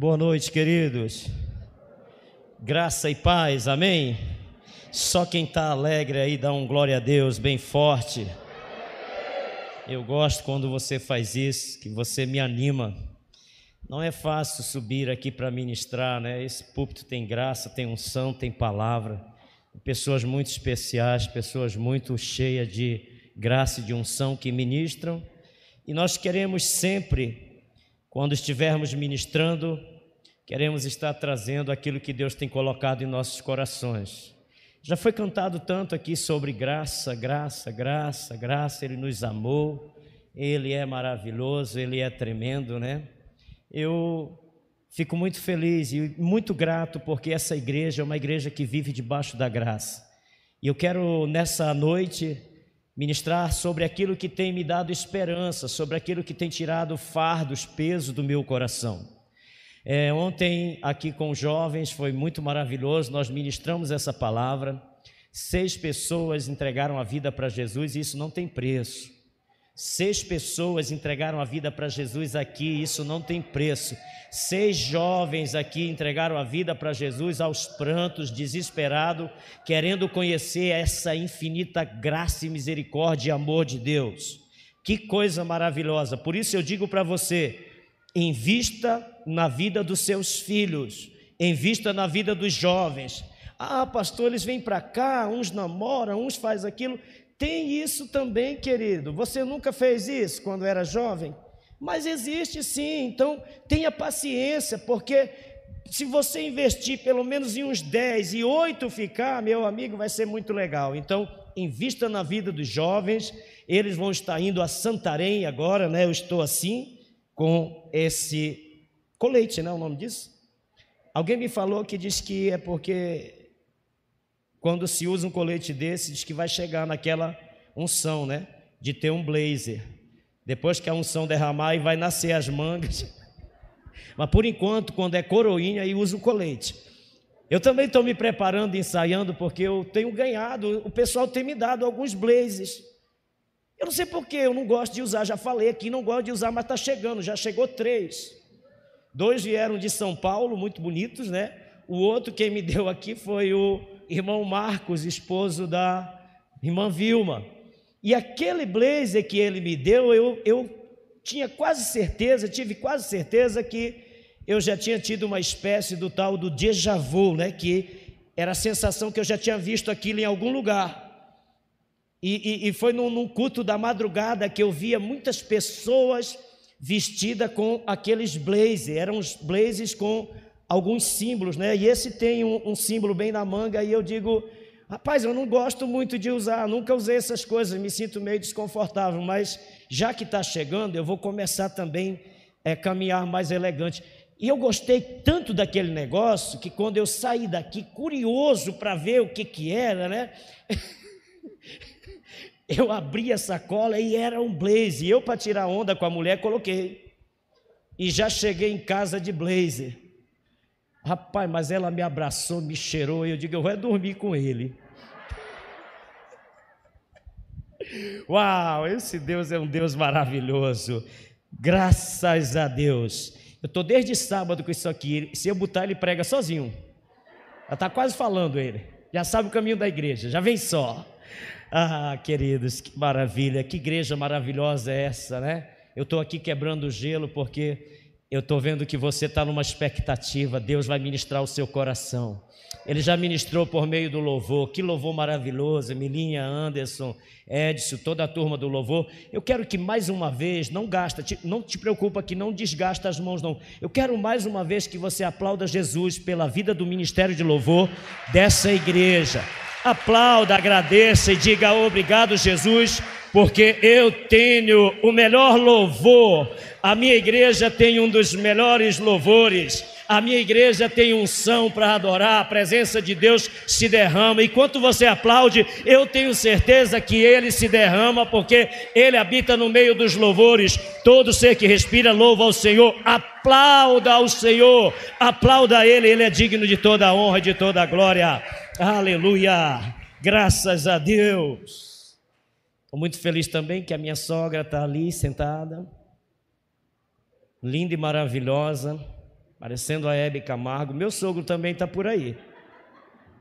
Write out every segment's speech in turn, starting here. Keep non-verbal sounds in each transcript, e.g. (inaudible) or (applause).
Boa noite, queridos. Graça e paz, amém? Só quem está alegre aí dá um glória a Deus bem forte. Eu gosto quando você faz isso, que você me anima. Não é fácil subir aqui para ministrar, né? Esse púlpito tem graça, tem unção, tem palavra. Pessoas muito especiais, pessoas muito cheias de graça e de unção que ministram. E nós queremos sempre quando estivermos ministrando, queremos estar trazendo aquilo que Deus tem colocado em nossos corações. Já foi cantado tanto aqui sobre graça, graça, graça, graça, Ele nos amou, Ele é maravilhoso, Ele é tremendo, né? Eu fico muito feliz e muito grato porque essa igreja é uma igreja que vive debaixo da graça. E eu quero nessa noite ministrar sobre aquilo que tem me dado esperança, sobre aquilo que tem tirado fardos, peso do meu coração. É, ontem, aqui com os jovens, foi muito maravilhoso, nós ministramos essa palavra. Seis pessoas entregaram a vida para Jesus e isso não tem preço. Seis pessoas entregaram a vida para Jesus aqui, isso não tem preço. Seis jovens aqui entregaram a vida para Jesus aos prantos, desesperado, querendo conhecer essa infinita graça e misericórdia e amor de Deus. Que coisa maravilhosa. Por isso eu digo para você: invista na vida dos seus filhos, invista na vida dos jovens. Ah, pastor, eles vêm para cá, uns namoram, uns faz aquilo. Tem isso também, querido. Você nunca fez isso quando era jovem? Mas existe sim, então tenha paciência, porque se você investir pelo menos em uns 10 e 8 ficar, meu amigo, vai ser muito legal. Então, invista na vida dos jovens, eles vão estar indo a Santarém agora, né? Eu estou assim, com esse colete, né? O nome disso? Alguém me falou que diz que é porque quando se usa um colete desse, diz que vai chegar naquela unção, né? De ter um blazer. Depois que a unção derramar, e vai nascer as mangas. (laughs) Mas por enquanto, quando é coroinha, aí usa o colete. Eu também estou me preparando, ensaiando, porque eu tenho ganhado, o pessoal tem me dado alguns blazers. Eu não sei porquê, eu não gosto de usar, já falei aqui, não gosto de usar, mas está chegando, já chegou três. Dois vieram de São Paulo, muito bonitos, né? O outro, quem me deu aqui, foi o irmão Marcos, esposo da irmã Vilma. E aquele blazer que ele me deu, eu, eu tinha quase certeza, tive quase certeza que eu já tinha tido uma espécie do tal do déjà vu, né? Que era a sensação que eu já tinha visto aquilo em algum lugar. E, e, e foi num, num, culto da madrugada que eu via muitas pessoas vestidas com aqueles blazers, eram os blazers com alguns símbolos, né? E esse tem um, um, símbolo bem na manga, e eu digo, rapaz, eu não gosto muito de usar, nunca usei essas coisas, me sinto meio desconfortável, mas já que está chegando, eu vou começar também a é, caminhar mais elegante. E eu gostei tanto daquele negócio que quando eu saí daqui, curioso para ver o que, que era, né? (laughs) eu abri a sacola e era um blazer. Eu, para tirar onda com a mulher, coloquei. E já cheguei em casa de blazer. Rapaz, mas ela me abraçou, me cheirou, e eu digo, eu vou dormir com ele. (laughs) Uau, esse Deus é um Deus maravilhoso. Graças a Deus. Eu estou desde sábado com isso aqui. Se eu botar, ele prega sozinho. Já está quase falando ele. Já sabe o caminho da igreja, já vem só. Ah, queridos, que maravilha, que igreja maravilhosa é essa, né? Eu estou aqui quebrando o gelo porque eu estou vendo que você está numa expectativa, Deus vai ministrar o seu coração. Ele já ministrou por meio do louvor, que louvor maravilhoso, Emilinha, Anderson, Edson, toda a turma do louvor. Eu quero que mais uma vez, não gasta, não te preocupa que não desgasta as mãos, não. Eu quero mais uma vez que você aplauda Jesus pela vida do ministério de louvor dessa igreja. Aplauda, agradeça e diga obrigado, Jesus, porque eu tenho o melhor louvor. A minha igreja tem um dos melhores louvores. A minha igreja tem unção para adorar, a presença de Deus se derrama. E quando você aplaude, eu tenho certeza que ele se derrama, porque ele habita no meio dos louvores. Todo ser que respira louva ao Senhor. Aplauda ao Senhor, aplauda ele, ele é digno de toda a honra de toda a glória. Aleluia! Graças a Deus. Estou muito feliz também que a minha sogra está ali sentada, linda e maravilhosa. parecendo a Hebe Camargo. Meu sogro também está por aí.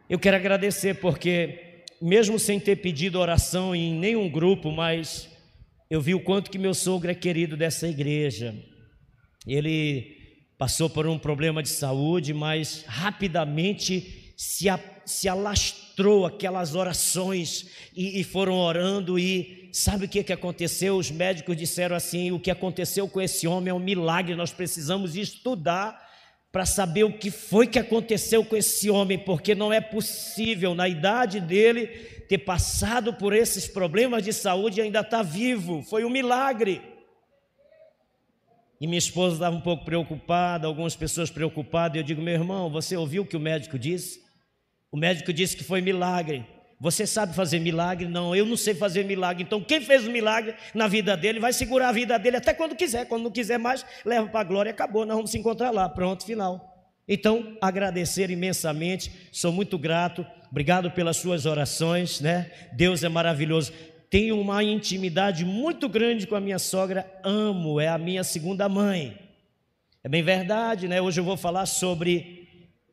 Eu quero agradecer porque, mesmo sem ter pedido oração em nenhum grupo, mas eu vi o quanto que meu sogro é querido dessa igreja. Ele passou por um problema de saúde, mas rapidamente se, a, se alastrou aquelas orações e, e, foram orando e sabe o que, que aconteceu? Os médicos disseram assim, o que aconteceu com esse homem é um milagre, nós precisamos estudar para saber o que foi que aconteceu com esse homem, porque não é possível, na idade dele, ter passado por esses problemas de saúde e ainda estar tá vivo. Foi um milagre. E minha esposa estava um pouco preocupada, algumas pessoas preocupadas. Eu digo, meu irmão, você ouviu o que o médico disse? O médico disse que foi milagre. Você sabe fazer milagre? Não, eu não sei fazer milagre. Então, quem fez o milagre na vida dele vai segurar a vida dele até quando quiser. Quando não quiser mais, leva para a glória. Acabou, nós vamos se encontrar lá. Pronto, final. Então, agradecer imensamente. Sou muito grato. Obrigado pelas suas orações, né? Deus é maravilhoso tenho uma intimidade muito grande com a minha sogra, amo, é a minha segunda mãe. É bem verdade, né? Hoje eu vou falar sobre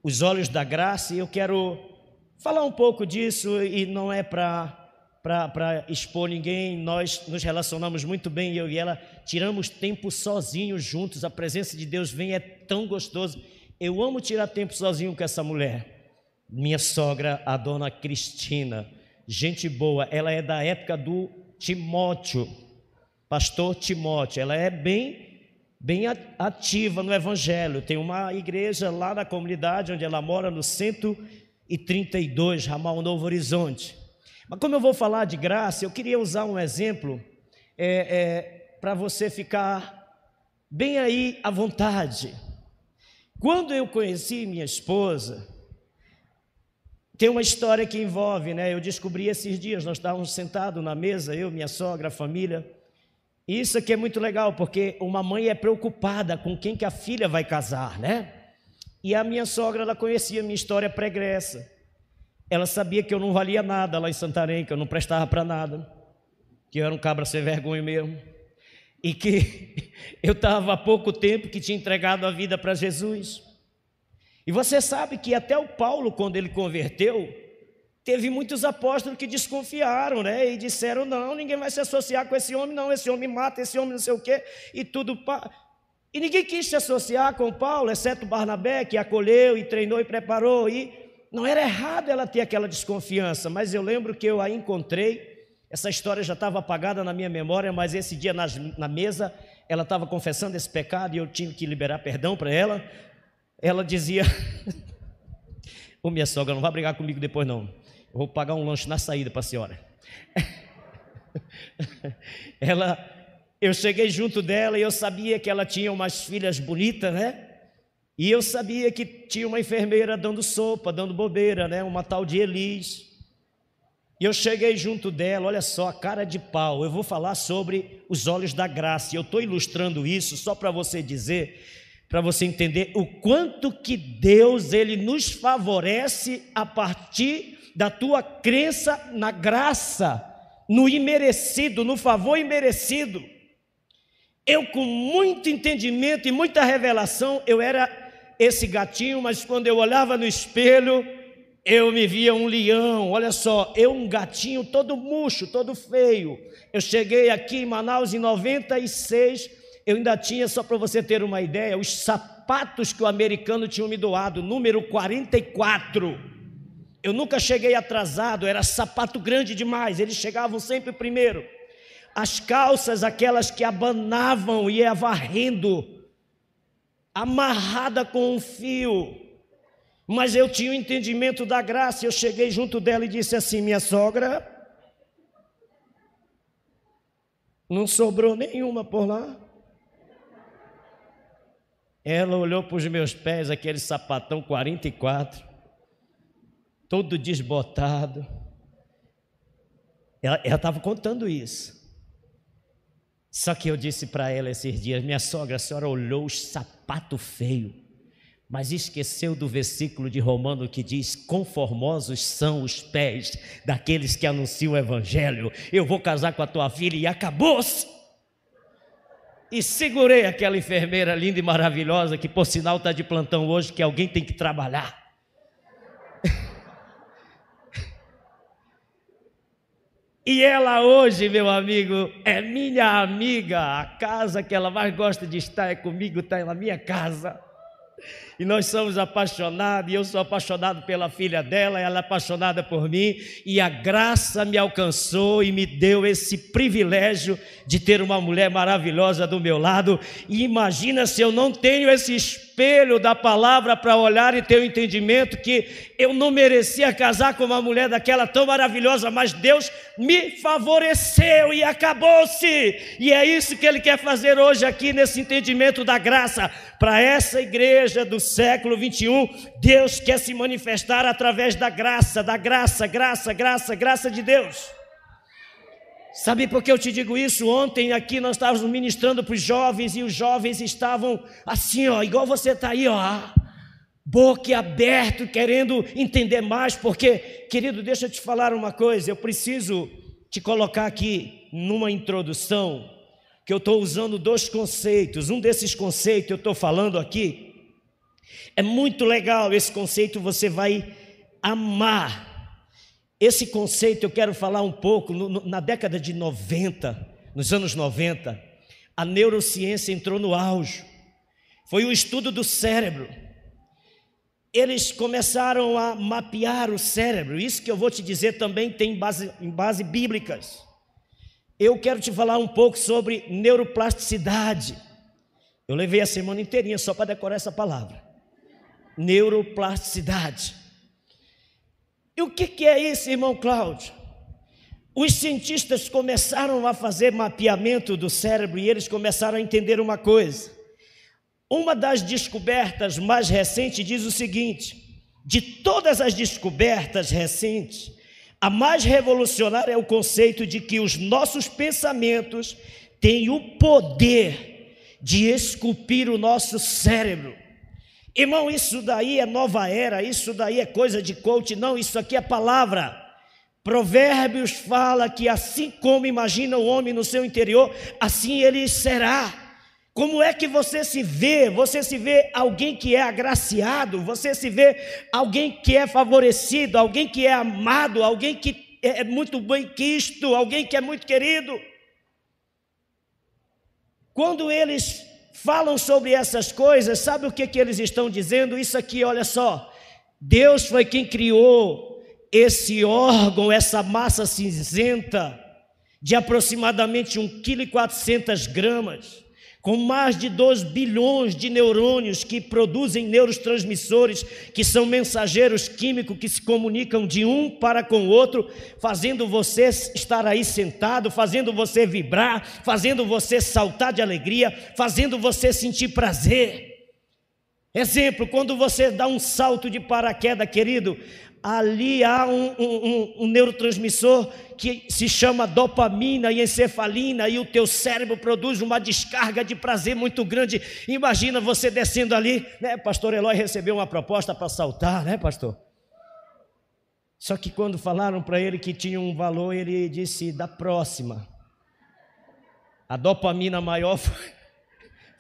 os olhos da graça e eu quero falar um pouco disso e não é para para expor ninguém, nós nos relacionamos muito bem, eu e ela, tiramos tempo sozinhos juntos, a presença de Deus vem, é tão gostoso. Eu amo tirar tempo sozinho com essa mulher, minha sogra, a dona Cristina gente boa, ela é da época do Timóteo, pastor Timóteo, ela é bem bem ativa no evangelho. Tem uma igreja lá na comunidade onde ela mora no 132, Ramal Novo Horizonte. Mas como eu vou falar de graça, eu queria usar um exemplo é, é, para você ficar bem aí à vontade. Quando eu conheci minha esposa, tem uma história que envolve, né? Eu descobri esses dias, nós estávamos sentados na mesa, eu, minha sogra, a família. Isso aqui é muito legal, porque uma mãe é preocupada com quem que a filha vai casar, né? E a minha sogra, ela conhecia a minha história pregressa. Ela sabia que eu não valia nada lá em Santarém, que eu não prestava para nada, que eu era um cabra sem vergonha mesmo. E que (laughs) eu estava há pouco tempo que tinha entregado a vida para Jesus. E você sabe que até o Paulo, quando ele converteu, teve muitos apóstolos que desconfiaram, né? E disseram: não, ninguém vai se associar com esse homem, não. Esse homem mata, esse homem não sei o quê, e tudo. E ninguém quis se associar com Paulo, exceto Barnabé, que acolheu e treinou e preparou. E não era errado ela ter aquela desconfiança, mas eu lembro que eu a encontrei. Essa história já estava apagada na minha memória, mas esse dia na, na mesa ela estava confessando esse pecado e eu tive que liberar perdão para ela ela dizia: (laughs) Ô minha sogra, não vai brigar comigo depois não. Vou pagar um lanche na saída para a senhora. (laughs) ela, eu cheguei junto dela e eu sabia que ela tinha umas filhas bonitas, né? E eu sabia que tinha uma enfermeira dando sopa, dando bobeira, né? Uma tal de Elis. E eu cheguei junto dela, olha só, a cara de pau. Eu vou falar sobre os olhos da graça. E eu estou ilustrando isso só para você dizer para você entender o quanto que Deus ele nos favorece a partir da tua crença na graça, no imerecido, no favor imerecido. Eu com muito entendimento e muita revelação, eu era esse gatinho, mas quando eu olhava no espelho, eu me via um leão, olha só, eu um gatinho todo murcho, todo feio. Eu cheguei aqui em Manaus em 96, eu ainda tinha, só para você ter uma ideia, os sapatos que o americano tinha me doado, número 44. Eu nunca cheguei atrasado, era sapato grande demais, eles chegavam sempre primeiro. As calças, aquelas que abanavam e ia varrendo, amarrada com um fio. Mas eu tinha o entendimento da graça, eu cheguei junto dela e disse assim: Minha sogra, não sobrou nenhuma por lá. Ela olhou para os meus pés, aquele sapatão 44, todo desbotado. Ela estava contando isso. Só que eu disse para ela esses dias: minha sogra, a senhora olhou os sapato feio, mas esqueceu do versículo de Romano que diz: Conformosos são os pés daqueles que anunciam o Evangelho. Eu vou casar com a tua filha e acabou-se. e segurei aquela enfermeira linda e maravilhosa, que por sinal está de plantão hoje, que alguém tem que trabalhar. E ela hoje, meu amigo, é minha amiga. A casa que ela mais gosta de estar é comigo, está na minha casa e nós somos apaixonados, e eu sou apaixonado pela filha dela, ela é apaixonada por mim, e a graça me alcançou e me deu esse privilégio de ter uma mulher maravilhosa do meu lado. E imagina se eu não tenho esse espelho da palavra para olhar e ter o entendimento que eu não merecia casar com uma mulher daquela tão maravilhosa, mas Deus me favoreceu e acabou-se. E é isso que Ele quer fazer hoje aqui nesse entendimento da graça para essa igreja do século 21. Deus quer se manifestar através da graça, da graça, graça, graça, graça de Deus. Sabe por que eu te digo isso? Ontem aqui nós estávamos ministrando para os jovens e os jovens estavam assim, ó, igual você está aí, ó, boca aberto, querendo entender mais, porque, querido, deixa eu te falar uma coisa, eu preciso te colocar aqui numa introdução, que eu estou usando dois conceitos. Um desses conceitos eu estou falando aqui. É muito legal esse conceito, você vai amar esse conceito eu quero falar um pouco. No, na década de 90, nos anos 90, a neurociência entrou no auge. Foi o estudo do cérebro. Eles começaram a mapear o cérebro. Isso que eu vou te dizer também tem base, em base bíblicas. Eu quero te falar um pouco sobre neuroplasticidade. Eu levei a semana inteirinha só para decorar essa palavra. Neuroplasticidade. E o que, é isso, irmão Cláudio? Os cientistas começaram a fazer mapeamento do cérebro e eles começaram a entender uma coisa. Uma das descobertas mais recentes diz o seguinte: de todas as descobertas recentes, a mais revolucionária é o conceito de que os nossos pensamentos têm o poder de esculpir o nosso cérebro. Irmão, isso daí é nova era, isso daí é coisa de coach, não, isso aqui é palavra. Provérbios fala que assim como imagina o homem no seu interior, assim ele será. Como é que você se vê? Você se vê alguém que é agraciado, você se vê alguém que é favorecido, alguém que é amado, alguém que é muito bem quisto, alguém que é muito querido. Quando eles falam sobre essas coisas, sabe o que, que eles estão dizendo? Isso aqui, olha só. Deus foi quem criou esse órgão, essa massa cinzenta, de aproximadamente 1,4 kg, com mais de 2 bilhões de neurônios que produzem neurotransmissores, que são mensageiros químicos que se comunicam de um para com o outro, fazendo você estar aí sentado, fazendo você vibrar, fazendo você saltar de alegria, fazendo você sentir prazer. Exemplo, quando você dá um salto de paraquedas, querido, ali há um, um, um, neurotransmissor que se chama dopamina e encefalina, e o teu cérebro produz uma descarga de prazer muito grande. Imagina você descendo ali, né? Pastor Eloy recebeu uma proposta para saltar, né, pastor? Só que quando falaram para ele que tinha um valor, ele disse: da próxima. A dopamina maior (laughs) foi,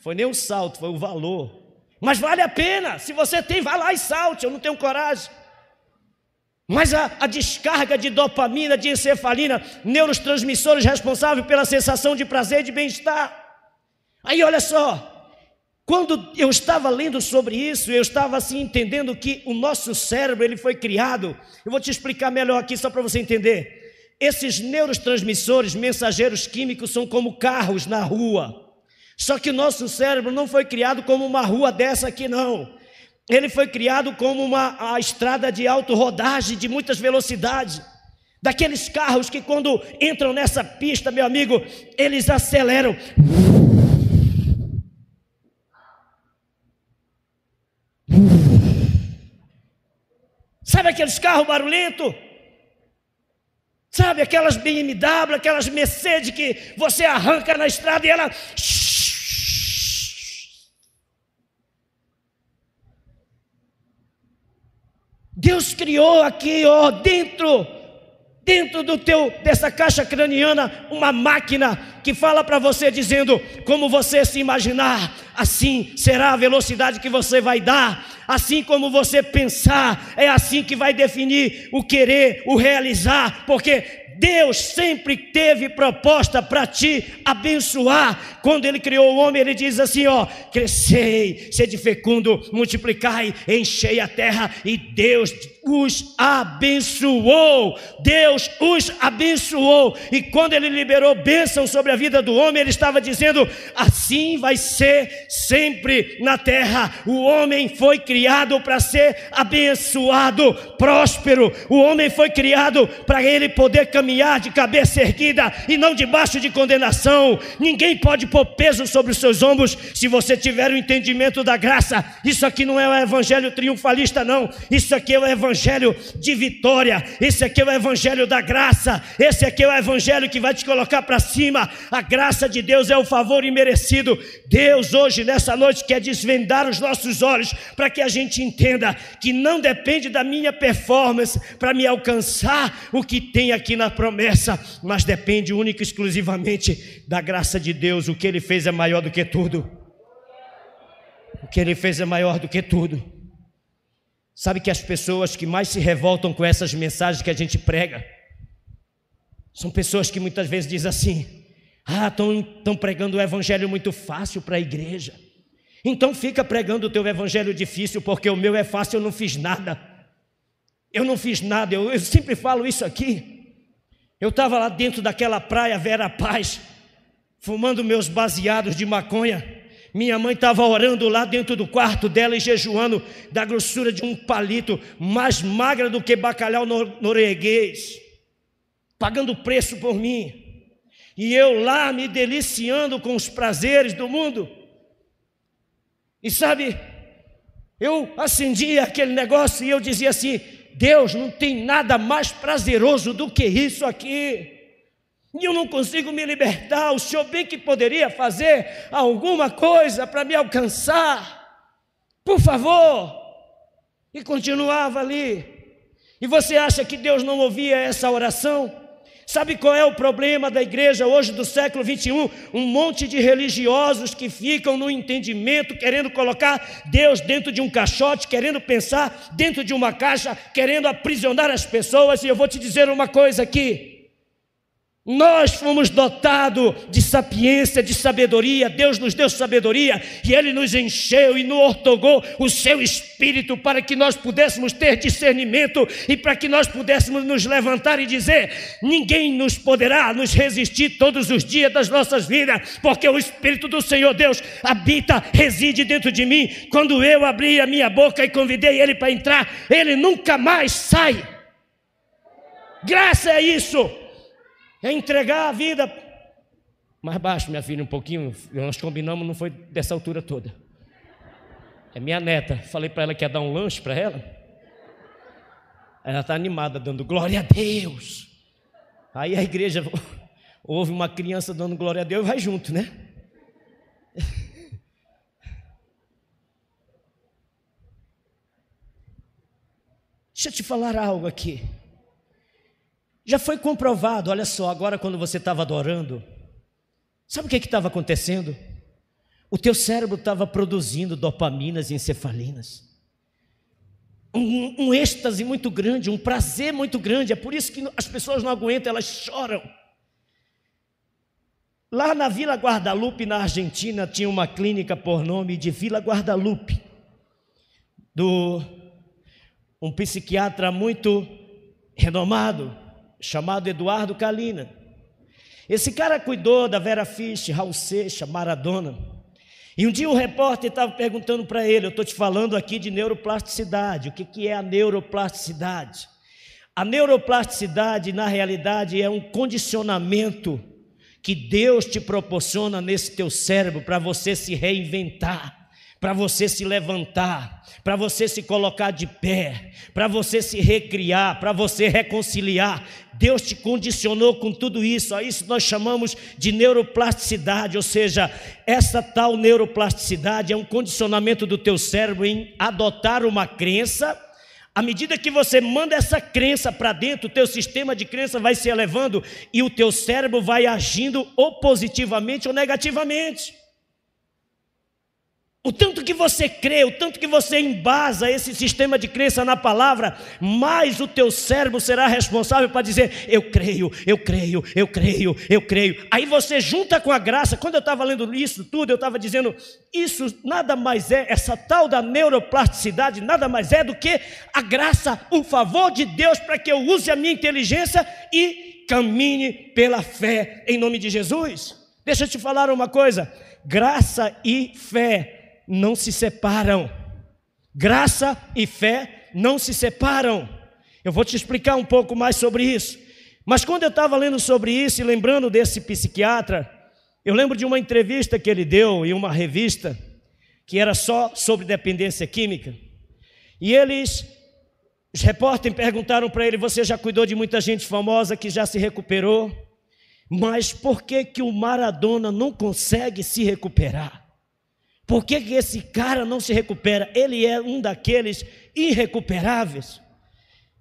foi nem o salto, foi o valor. Mas vale a pena, se você tem, vá lá e salte, eu não tenho coragem. Mas a, a, descarga de dopamina, de encefalina, neurotransmissores responsáveis pela sensação de prazer e de bem-estar. Aí olha só, quando eu estava lendo sobre isso, eu estava assim entendendo que o nosso cérebro ele foi criado. Eu vou te explicar melhor aqui só para você entender. Esses neurotransmissores, mensageiros químicos, são como carros na rua. Só que o nosso cérebro não foi criado como uma rua dessa aqui, não ele foi criado como uma a estrada de alto rodagem, de muitas velocidades. Daqueles carros que quando entram nessa pista, meu amigo, eles aceleram. Sabe aqueles carros barulhentos? Sabe aquelas BMW, aquelas Mercedes que você arranca na estrada e ela Deus criou aqui, ó, dentro dentro do teu dessa caixa craniana uma máquina que fala para você dizendo como você se imaginar, assim será a velocidade que você vai dar, assim como você pensar, é assim que vai definir o querer, o realizar, porque Deus sempre teve proposta para te abençoar. Quando Ele criou o homem, Ele diz assim: ó, crescei, sede fecundo, multiplicai, enchei a terra, e Deus os abençoou. Deus os abençoou. E quando ele liberou bênção sobre a vida do homem, ele estava dizendo: assim vai ser sempre na terra. O homem foi criado para ser abençoado, próspero. O homem foi criado para ele poder caminhar de cabeça erguida e não debaixo de condenação. Ninguém pode pôr peso sobre os seus ombros se você tiver o entendimento da graça. Isso aqui não é o evangelho triunfalista, não. Isso aqui é o evangelho evangelho de vitória, esse aqui é o evangelho da graça, esse aqui é o evangelho que vai te colocar para cima. A graça de Deus é o favor imerecido. Deus, hoje, nessa noite, quer desvendar os nossos olhos para que a gente entenda que não depende da minha performance para me alcançar o que tem aqui na promessa, mas depende única e exclusivamente da graça de Deus. O que Ele fez é maior do que tudo. O que Ele fez é maior do que tudo. Sabe que as pessoas que mais se revoltam com essas mensagens que a gente prega são pessoas que muitas vezes dizem assim: ah, estão pregando o evangelho muito fácil para a igreja. Então fica pregando o teu evangelho difícil, porque o meu é fácil, eu não fiz nada. Eu não fiz nada, eu, eu sempre falo isso aqui. Eu estava lá dentro daquela praia Vera Paz, fumando meus baseados de maconha. Minha mãe estava orando lá dentro do quarto dela e jejuando da grossura de um palito, mais magra do que bacalhau norueguês, pagando preço por mim. E eu lá me deliciando com os prazeres do mundo. E sabe, eu acendia aquele negócio e eu dizia assim: Deus, não tem nada mais prazeroso do que isso aqui e eu não consigo me libertar. O Senhor bem que poderia fazer alguma coisa para me alcançar, por favor. E continuava ali. E você acha que Deus não ouvia essa oração? Sabe qual é o problema da igreja hoje do século 21? Um monte de religiosos que ficam no entendimento, querendo colocar Deus dentro de um caixote, querendo pensar dentro de uma caixa, querendo aprisionar as pessoas. E eu vou te dizer uma coisa aqui: nós fomos dotados de sapiência, de sabedoria, Deus nos deu sabedoria e Ele nos encheu e nos ortogou o seu espírito para que nós pudéssemos ter discernimento e para que nós pudéssemos nos levantar e dizer: ninguém nos poderá nos resistir todos os dias das nossas vidas, porque o Espírito do Senhor Deus habita, reside dentro de mim. Quando eu abri a minha boca e convidei Ele para entrar, Ele nunca mais sai. Graça é isso é entregar a vida. Mais baixo, minha filha, um pouquinho. Nós combinamos, não foi dessa altura toda. É minha neta. Falei para ela que ia dar um lanche para ela. Ela está animada, dando glória a Deus. Aí a igreja (laughs) ouve uma criança dando glória a Deus e vai junto, né? (laughs) Deixa eu te falar algo aqui. Já foi comprovado, olha só, agora quando você estava adorando, sabe o que estava acontecendo? O teu cérebro estava produzindo dopaminas e encefalinas. Um, um êxtase muito grande, um prazer muito grande, é por isso que as pessoas não aguentam, elas choram. Lá na Vila Guadalupe, na Argentina, tinha uma clínica por nome de Vila Guadalupe, do um psiquiatra muito renomado, chamado Eduardo Kalina. Esse cara cuidou da Vera Fisch, Raul Seixas, Maradona. E um dia o repórter estava perguntando para ele: Eu estou te falando aqui de neuroplasticidade. O que, que é a neuroplasticidade? A neuroplasticidade, na realidade, é um condicionamento que Deus te proporciona nesse teu cérebro para você se reinventar para você se levantar, para você se colocar de pé, para você se recriar, para você reconciliar. Deus te condicionou com tudo isso. A isso nós chamamos de neuroplasticidade, ou seja, essa tal neuroplasticidade é um condicionamento do teu cérebro em adotar uma crença À medida que você manda essa crença para dentro, o teu sistema de crença vai se elevando e o teu cérebro vai agindo ou positivamente ou negativamente. O tanto que você crê, o tanto que você embasa esse sistema de crença na palavra, mais o teu cérebro será responsável para dizer: Eu creio, eu creio, eu creio, eu creio. Aí você junta com a graça. Quando eu estava lendo isso tudo, eu estava dizendo: Isso nada mais é, essa tal da neuroplasticidade, nada mais é do que a graça, o favor de Deus para que eu use a minha inteligência e caminhe pela fé em nome de Jesus. Deixa eu te falar uma coisa: graça e fé não se separam. Graça e fé não se separam. Eu vou te explicar um pouco mais sobre isso. Mas quando eu estava lendo sobre isso e lembrando desse psiquiatra, eu lembro de uma entrevista que ele deu em uma revista que era só sobre dependência química. E eles, os repórteres perguntaram para ele: Você já cuidou de muita gente famosa que já se recuperou? Mas por que, que o Maradona não consegue se recuperar? Por que, que esse cara não se recupera? Ele é um daqueles irrecuperáveis.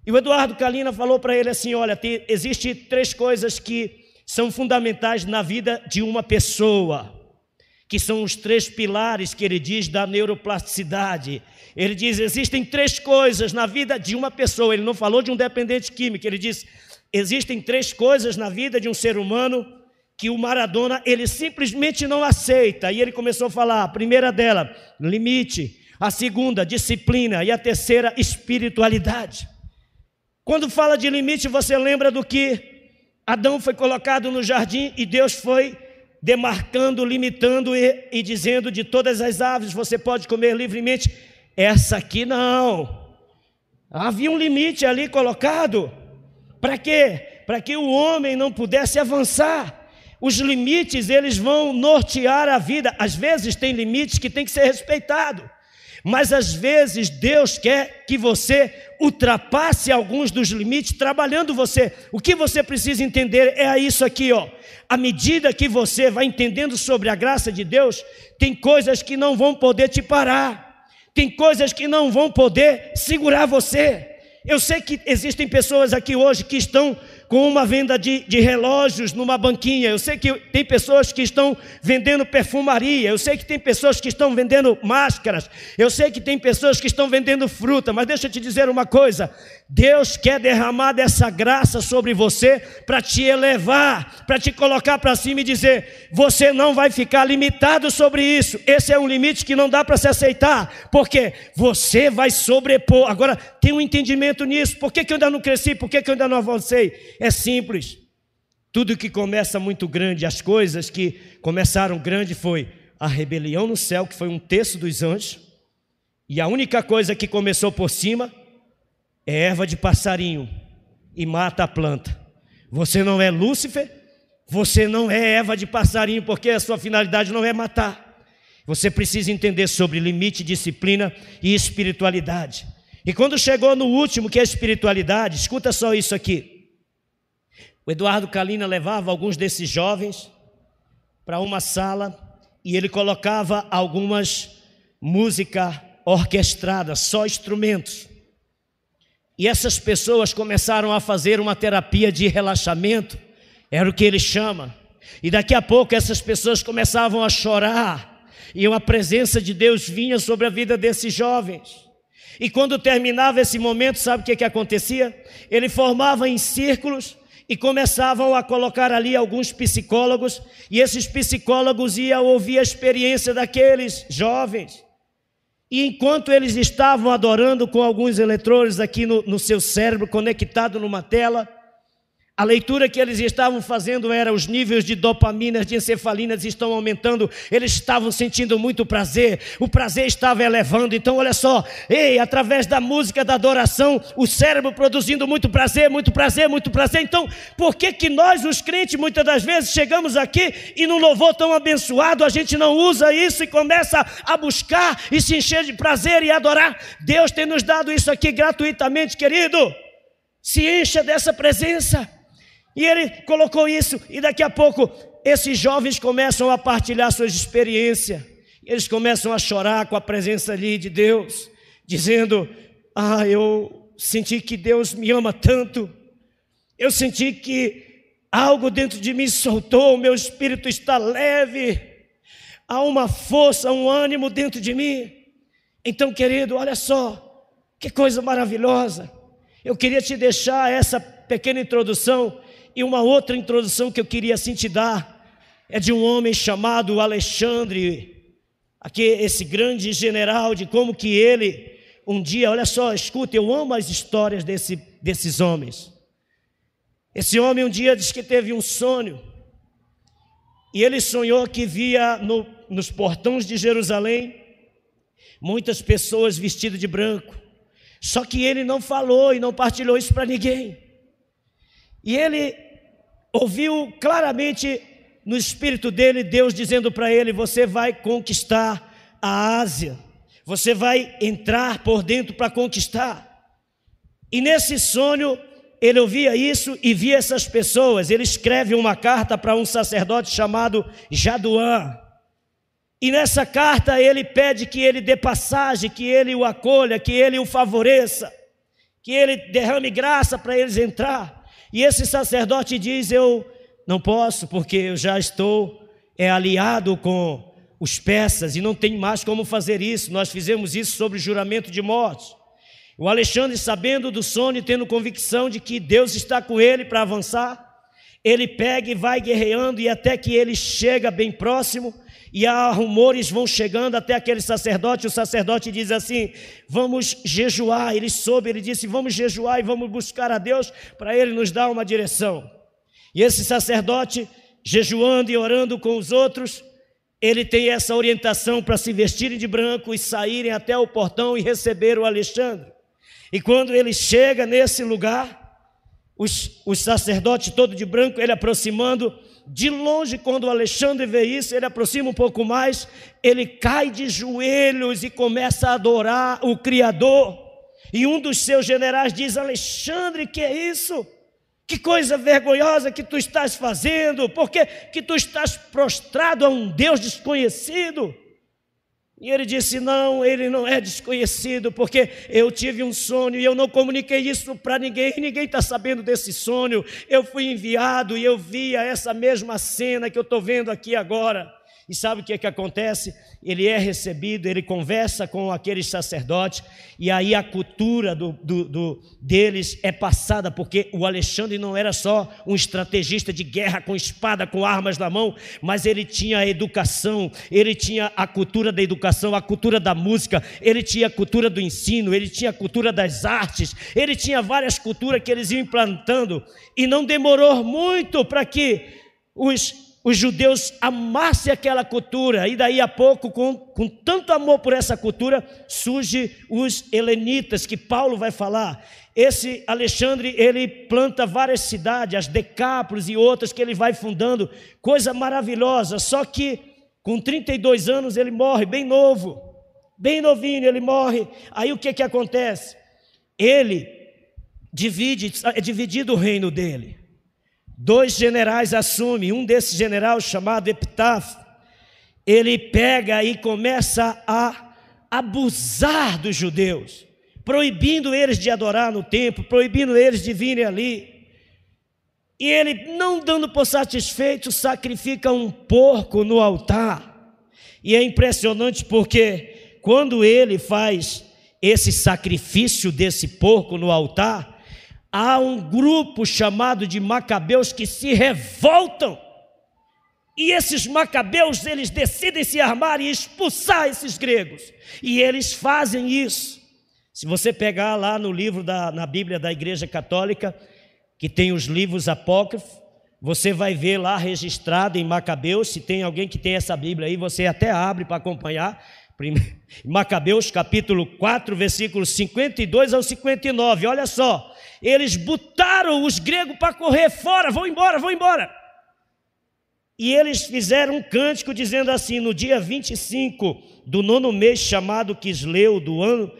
E o Eduardo Kalina falou para ele assim: olha, tem, existe três coisas que são fundamentais na vida de uma pessoa, que são os três pilares que ele diz da neuroplasticidade. Ele diz: existem três coisas na vida de uma pessoa. Ele não falou de um dependente químico, ele diz: existem três coisas na vida de um ser humano que o Maradona ele simplesmente não aceita. E ele começou a falar: a primeira dela, limite, a segunda, disciplina, e a terceira, espiritualidade. Quando fala de limite, você lembra do que Adão foi colocado no jardim e Deus foi demarcando, limitando e, e dizendo de todas as aves você pode comer livremente. Essa aqui não. Havia um limite ali colocado. Para quê? Para que o homem não pudesse avançar. Os limites, eles vão nortear a vida. Às vezes tem limites que tem que ser respeitado. Mas às vezes Deus quer que você ultrapasse alguns dos limites trabalhando você. O que você precisa entender é isso aqui, ó. À medida que você vai entendendo sobre a graça de Deus, tem coisas que não vão poder te parar. Tem coisas que não vão poder segurar você. Eu sei que existem pessoas aqui hoje que estão com uma venda de, de relógios numa banquinha. Eu sei que tem pessoas que estão vendendo perfumaria. Eu sei que tem pessoas que estão vendendo máscaras. Eu sei que tem pessoas que estão vendendo fruta. Mas deixa eu te dizer uma coisa: Deus quer derramar dessa graça sobre você para te elevar, para te colocar para cima e dizer: você não vai ficar limitado sobre isso. Esse é um limite que não dá para se aceitar, porque você vai sobrepor. Agora, tem um entendimento nisso. Por que, que eu ainda não cresci? Por que, que eu ainda não avancei? É simples. Tudo que começa muito grande, as coisas que começaram grande foi a rebelião no céu, que foi um terço dos anjos, e a única coisa que começou por cima é erva de passarinho e mata a planta. Você não é Lúcifer, você não é erva de passarinho, porque a sua finalidade não é matar. Você precisa entender sobre limite, disciplina e espiritualidade. E quando chegou no último, que é a espiritualidade, escuta só isso aqui. O Eduardo Kalina levava alguns desses jovens para uma sala e ele colocava algumas música orquestrada, só instrumentos. E essas pessoas começaram a fazer uma terapia de relaxamento, era o que ele chama. E daqui a pouco essas pessoas começavam a chorar, e uma presença de Deus vinha sobre a vida desses jovens. E quando terminava esse momento, sabe o que, que acontecia? Ele formava em círculos e começavam a colocar ali alguns psicólogos, e esses psicólogos iam ouvir a experiência daqueles jovens. E enquanto eles estavam adorando com alguns eletrodos aqui no, no seu cérebro, conectado numa tela, a leitura que eles estavam fazendo era os níveis de dopamina, de encefalinas estão aumentando, eles estavam sentindo muito prazer, o prazer estava elevando. Então, olha só, ei, através da música da adoração, o cérebro produzindo muito prazer, muito prazer, muito prazer. Então, por que que nós, os crentes, muitas das vezes chegamos aqui e num louvor tão abençoado, a gente não usa isso e começa a buscar e se encher de prazer e adorar? Deus tem nos dado isso aqui gratuitamente, querido. Se encha dessa presença. E ele colocou isso, e daqui a pouco esses jovens começam a partilhar suas experiências. Eles começam a chorar com a presença ali de Deus, dizendo: Ah, eu senti que Deus me ama tanto, eu senti que algo dentro de mim soltou, meu espírito está leve, há uma força, um ânimo dentro de mim. Então, querido, olha só, que coisa maravilhosa. Eu queria te deixar essa pequena introdução e uma outra introdução que eu queria assim te dar é de um homem chamado Alexandre, aqui esse grande general de como que ele um dia, olha só, escuta, eu amo as histórias desse, desses homens. Esse homem um dia disse que teve um sonho, e ele sonhou que via no, nos portões de Jerusalém muitas pessoas vestidas de branco. Só que ele não falou e não partilhou isso para ninguém. E ele ouviu claramente no espírito dele Deus dizendo para ele: Você vai conquistar a Ásia. Você vai entrar por dentro para conquistar. E nesse sonho, ele ouvia isso e via essas pessoas. Ele escreve uma carta para um sacerdote chamado Jaduã. E nessa carta ele pede que ele dê passagem, que ele o acolha, que ele o favoreça, que ele derrame graça para eles entrar. E esse sacerdote diz: Eu não posso, porque eu já estou é, aliado com os persas e não tem mais como fazer isso. Nós fizemos isso sobre o juramento de morte. O Alexandre, sabendo do sonho, tendo convicção de que Deus está com ele para avançar, ele pega e vai guerreando e até que ele chega bem próximo e há rumores vão chegando até aquele sacerdote. O sacerdote diz assim: Vamos jejuar. Ele soube, ele disse: Vamos jejuar e vamos buscar a Deus para ele nos dar uma direção. E esse sacerdote, jejuando e orando com os outros, ele tem essa orientação para se vestirem de branco e saírem até o portão e receber o Alexandre. E quando ele chega nesse lugar, os, os sacerdotes todo de branco, ele aproximando, de longe, quando Alexandre vê isso, ele aproxima um pouco mais, ele cai de joelhos e começa a adorar o Criador. E um dos seus generais diz: Alexandre, que é isso? Que coisa vergonhosa que tu estás fazendo, porque que tu estás prostrado a um Deus desconhecido. E ele disse: Não, ele não é desconhecido, porque eu tive um sonho e eu não comuniquei isso para ninguém, ninguém está sabendo desse sonho. Eu fui enviado e eu via essa mesma cena que eu estou vendo aqui agora. E sabe o que, é que acontece? Ele é recebido, ele conversa com aqueles sacerdotes, e aí a cultura do, do, do, deles é passada, porque o Alexandre não era só um estrategista de guerra com espada, com armas na mão, mas ele tinha a educação, ele tinha a cultura da educação, a cultura da música, ele tinha a cultura do ensino, ele tinha a cultura das artes, ele tinha várias culturas que eles iam implantando, e não demorou muito para que os os judeus amassem aquela cultura, e daí a pouco, com, com tanto amor por essa cultura, surge os helenitas, que Paulo vai falar. Esse Alexandre, ele planta várias cidades, as Decápolis e outras que ele vai fundando, coisa maravilhosa, só que com 32 anos ele morre, bem novo, bem novinho ele morre. Aí o que que acontece? Ele divide, é dividido o reino dele. Dois generais assumem, um desses generais chamado Epitáfio, ele pega e começa a abusar dos judeus, proibindo eles de adorar no templo, proibindo eles de virem ali. E ele, não dando por satisfeito, sacrifica um porco no altar. E é impressionante porque quando ele faz esse sacrifício desse porco no altar, há um grupo chamado de macabeus que se revoltam. E esses macabeus, eles decidem se armar e expulsar esses gregos. E eles fazem isso. Se você pegar lá no livro da na Bíblia da Igreja Católica, que tem os livros apócrifos, você vai ver lá registrado em Macabeus, se tem alguém que tem essa Bíblia aí, você até abre para acompanhar. (laughs) Macabeus capítulo 4, versículos 52 ao 59. Olha só, eles botaram os gregos para correr fora, vão embora, vão embora. E eles fizeram um cântico dizendo assim: no dia 25 do nono mês, chamado Quisleu, do ano,